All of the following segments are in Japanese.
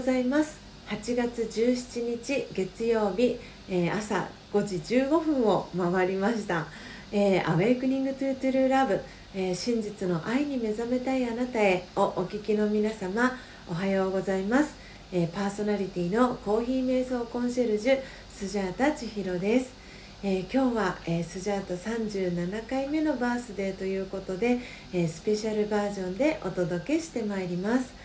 ございます。8月17日月曜日、えー、朝5時15分を回りました「えー、 Awakening to True Love、えー、真実の愛に目覚めたいあなたへ」をお聞きの皆様おはようございます、えパーソナリティのコーヒー瞑想コンシェルジュスジャータ千尋です、え今日は、えスジャータ37回目のバースデーということで、えスペシャルバージョンでお届けしてまいります。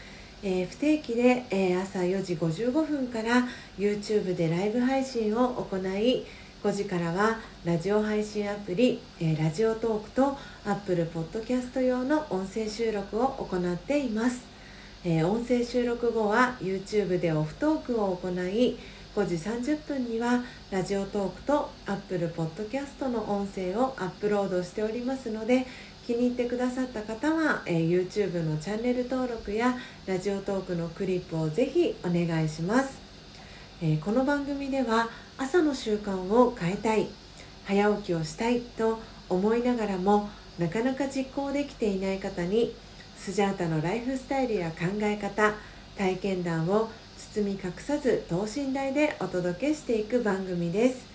えー、不定期で、えー、朝4時55分から YouTube でライブ配信を行い5時からはラジオ配信アプリ、えー、ラジオトークと Apple Podcast 用の音声収録を行っています、え音声収録後は YouTube でオフトークを行い5時30分にはラジオトークと Apple Podcast の音声をアップロードしておりますので気に入ってくださった方は、えー、YouTube のチャンネル登録やラジオトークのクリップをぜひお願いします、えー、この番組では朝の習慣を変えたい早起きをしたいと思いながらもなかなか実行できていない方にスジャータのライフスタイルや考え方体験談を包み隠さず等身大でお届けしていく番組です。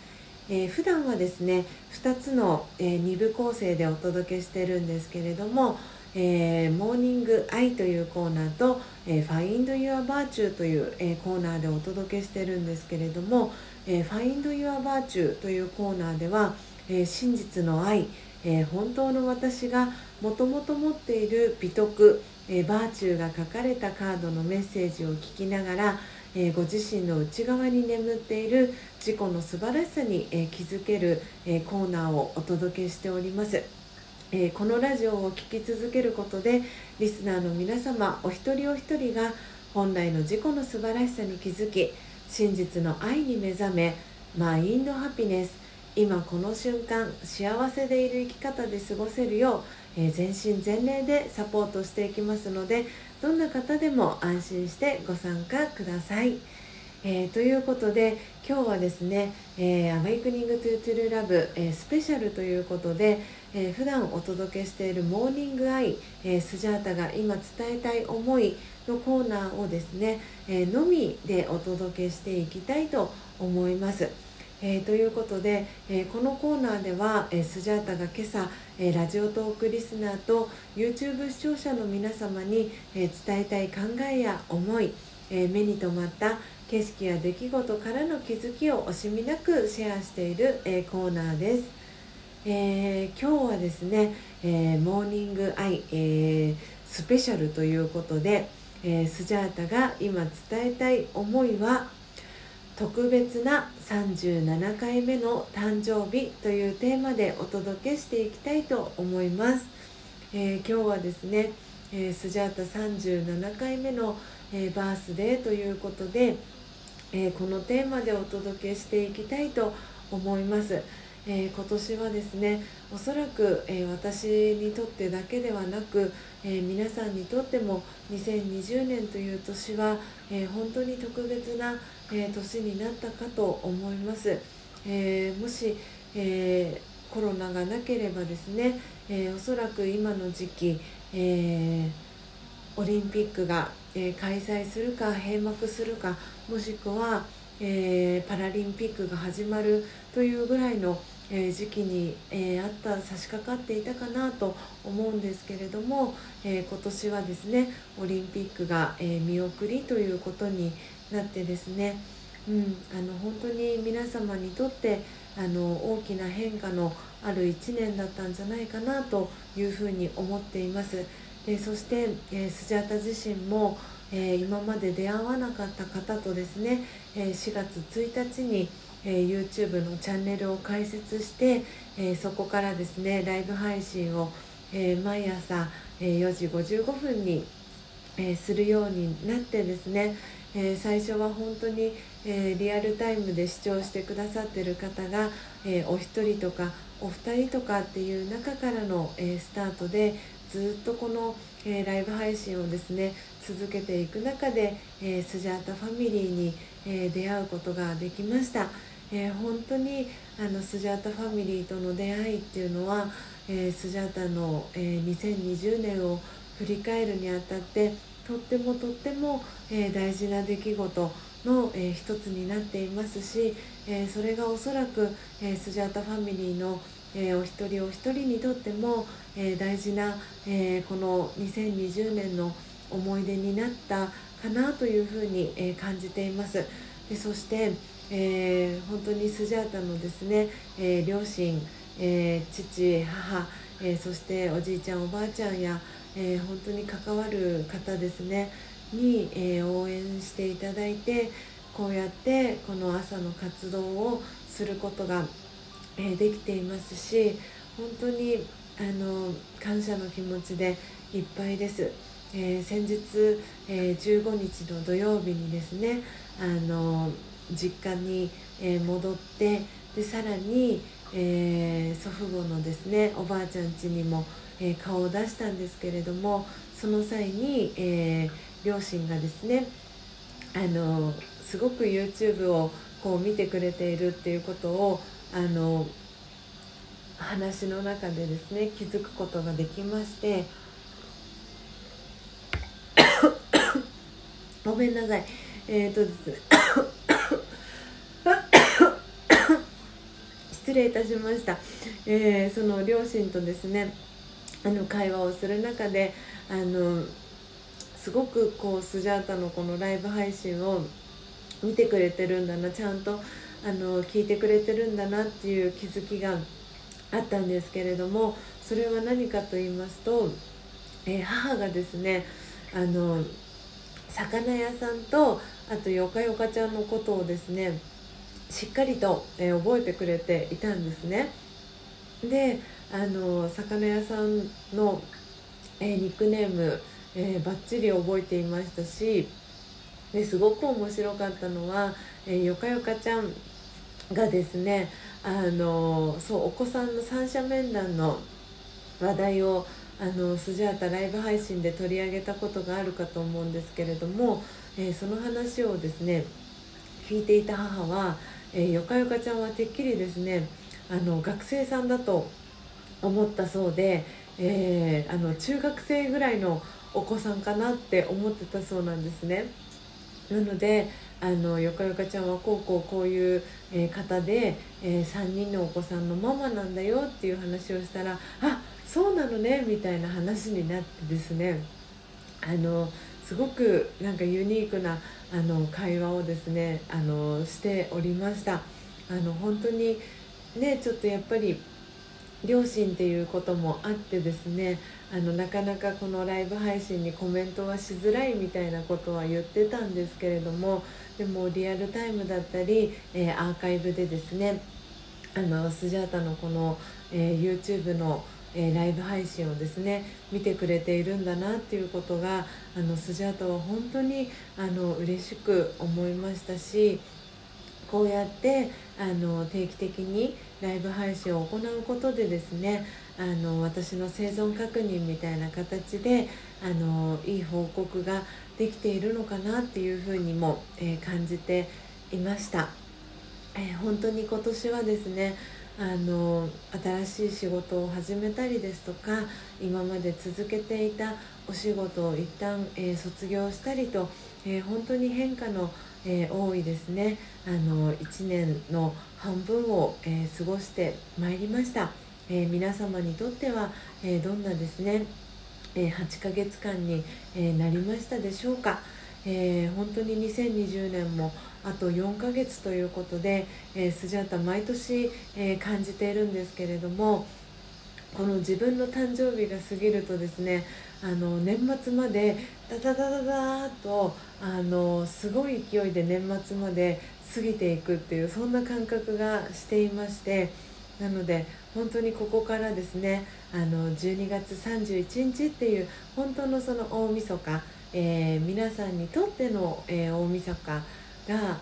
えー、普段はですね2つの、えー、2部構成でお届けしてるんですけれども「えー、モーニングアイ」というコーナーと「えー、Find Your Virtue」という、えー、コーナーでお届けしてるんですけれども「えー、Find Your Virtue」というコーナーでは、えー、真実の愛、えー、本当の私がもともと持っている美徳、えー、バーチューが書かれたカードのメッセージを聞きながらえー、ご自身の内側に眠っている自己の素晴らしさに、え、気づける、え、コーナーをお届けしております。えこのラジオを聴き続けることでリスナーの皆様お一人お一人が本来の自己の素晴らしさに気づき真実の愛に目覚めマインドハピネス今この瞬間幸せでいる生き方で過ごせるよう、えー、全身全霊でサポートしていきますのでどんな方でも安心してご参加ください。えー、ということで今日はですね「えー、 Awakening to True Love」えー、スペシャルということで、えー、普段お届けしている「モーニング・アイ」えー、スジャータが今伝えたい思いのコーナーをですね、えのみでお届けしていきたいと思います。えー、ということで、えー、このコーナーでは、えー、スジャータが今朝、えラジオトークリスナーと YouTube 視聴者の皆様に、え伝えたい考えや思い、え目に留まった景色や出来事からの気づきを惜しみなくシェアしている、えコーナーです、え今日はですね、えモーニングアイ、えスペシャルということで、えスジャータが今伝えたい思いは特別な37回目の誕生日というテーマでお届けしていきたいと思います、えー、今日はですね、えー、スジャータ37回目の、えー、バースデーということで、えこのテーマでお届けしていきたいと思います、えー、今年はですねおそらく、えー、私にとってだけではなく、えー、皆さんにとっても2020年という年は、え本当に特別な、え年になったかと思います、えもし、えコロナがなければですね、えおそらく今の時期、えオリンピックが、え開催するか閉幕するかもしくはえー、パラリンピックが始まるというぐらいの、え、時期に、え、あった差し掛かっていたかなと思うんですけれども、え今年はですねオリンピックが、え見送りということになってですね、うん、あの本当に皆様にとってあの大きな変化のある1年だったんじゃないかなというふうに思っています。でそして、えスジャタ自身もえー、今まで出会わなかった方とですね、えー、4月1日に、えー、YouTube のチャンネルを開設して、えそこからですねライブ配信を、え毎朝、え4時55分に、えするようになってですね、え最初は本当に、えリアルタイムで視聴してくださってる方が、えお一人とかお二人とかっていう中からの、えスタートでずっとこの、えー、ライブ配信をですね続けていく中で、えー、スジャータファミリーに、えー、出会うことができました、え本当にあのスジャータファミリーとの出会いっていうのは、えスジャータの、え2020年を振り返るにあたってとってもとっても、えー、大事な出来事の、えー、一つになっていますし、えー、それがおそらく、えスジャータファミリーの、えお一人お一人にとっても、え大事な、えこの2020年の思い出になったかなというふうに、え感じています。でそして、え本当にスジャータのですね、え両親、え父母、えそしておじいちゃんおばあちゃんや、え本当に関わる方ですねに、え応援していただいてこうやってこの朝の活動をすることが、えできていますし本当にあの感謝の気持ちでいっぱいです。え、先日、えー、15日の土曜日にですねあの実家に、え、戻ってでさらに、え祖父母のですねおばあちゃん家にも、え顔を出したんですけれどもその際に、え両親がですねあのすごく YouTube をこう見てくれているっていうことをあの話の中でですね気づくことができまして ごめんなさい。えっ、ー、とです。ね失礼いたしました、えー、その両親とですねあの会話をする中であのすごくこうスジャータのこのライブ配信を見てくれてるんだなちゃんとあの聞いてくれてるんだなっていう気づきがあったんですけれどもそれは何かと言いますと、えー、母がですねあの魚屋さんとあとよかよかちゃんのことをですねしっかりと、えー、覚えてくれていたんですね。であの魚屋さんの、えー、ニックネームえー、バッチリ覚えていましたしですごく面白かったのは、えー、よかよかちゃんがですねあのそうお子さんの三者面談の話題をあのスジャータライブ配信で取り上げたことがあるかと思うんですけれども、えー、その話をですね聞いていた母は、えー、よかよかちゃんはてっきりですねあの学生さんだと思ったそうで、えー、あの中学生ぐらいのお子さんかなって思ってたそうなんですね。なのであのよかよかちゃんはこうこうこういう、方で、えー、3人のお子さんのママなんだよっていう話をしたらあそうなのねみたいな話になってですねあのすごくなんかユニークなあの会話をですねあのしておりました。あの本当にねちょっとやっぱり両親っていうこともあってですねあのなかなかこのライブ配信にコメントはしづらいみたいなことは言ってたんですけれどもでもリアルタイムだったり、えー、アーカイブでですねあのスジャータのこの、えー、YouTube の、えー、ライブ配信をですね見てくれているんだなっていうことがあのスジャータは本当にあの嬉しく思いましたしこうやってあの定期的にライブ配信を行うことでですねあの私の生存確認みたいな形であのいい報告ができているのかなっていうふうにも、えー、感じていました、えー、本当に今年はですねあの新しい仕事を始めたりですとか今まで続けていたお仕事を一旦、えー、卒業したりと、え本当に変化のえー、多いですね。あの1年の半分を、え、過ごしてまいりました、え、皆様にとっては、えどんなですね、え8ヶ月間に、えなりましたでしょうか、え本当に2020年もあと4ヶ月ということで、えスジャータ毎年、え感じているんですけれどもこの自分の誕生日が過ぎるとですねあの年末までダダダダダーとあのすごい勢いで年末まで過ぎていくっていうそんな感覚がしていましてなので本当にここからですねあの12月31日っていう本当のその大晦日、えー、皆さんにとっての、えー、大晦日が、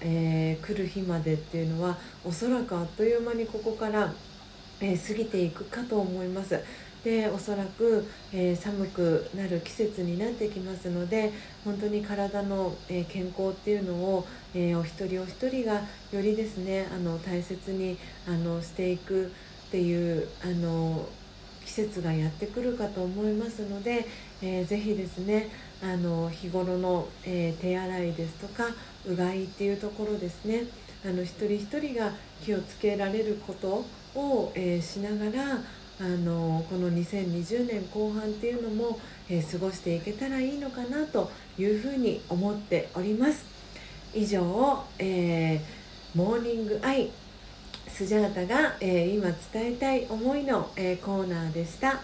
えー、来る日までっていうのはおそらくあっという間にここから、え過ぎていくかと思います。でおそらく、えー、寒くなる季節になってきますので本当に体の、えー、健康っていうのを、えー、お一人お一人がよりですねあの大切にあのしていくっていうあの節がやってくるかと思いますので、えー、ぜひですねあの日頃の、えー、手洗いですとかうがいっていうところですねあの一人一人が気をつけられることを、えー、しながらあのこの2020年後半っていうのも、え、過ごしていけたらいいのかなというふうに思っております。以上、え、モーニングアイスジャータが、えー、今伝えたい思いの、えコーナーでした。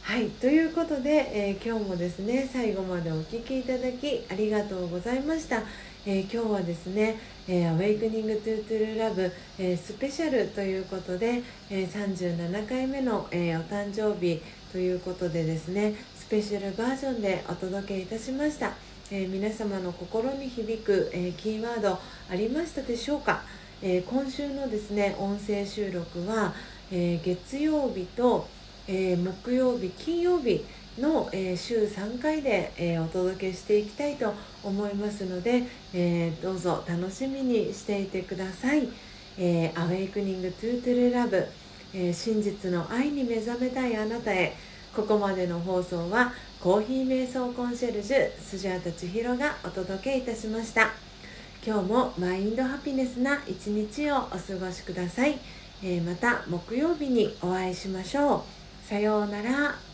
はいということで、え今日もですね最後までお聴きいただきありがとうございました。え、今日はですね「えー、Awakening to True Love、え、スペシャル」ということで、えー、37回目の、え、お誕生日ということでですねスペシャルバージョンでお届けいたしました、え、皆様の心に響く、え、キーワードありましたでしょうか、えー、今週のですね音声収録は、えー、月曜日と、えー、木曜日金曜日の、え、週3回で、え、お届けしていきたいと思いますので、え、どうぞ楽しみにしていてください。えー、Awakening to True Love、え、真実の愛に目覚めたいあなたへここまでの放送はコーヒー瞑想コンシェルジュスジャータ千尋がお届けいたしました今日もマインドハピネスな一日をお過ごしください、えー、また木曜日にお会いしましょう。さようなら。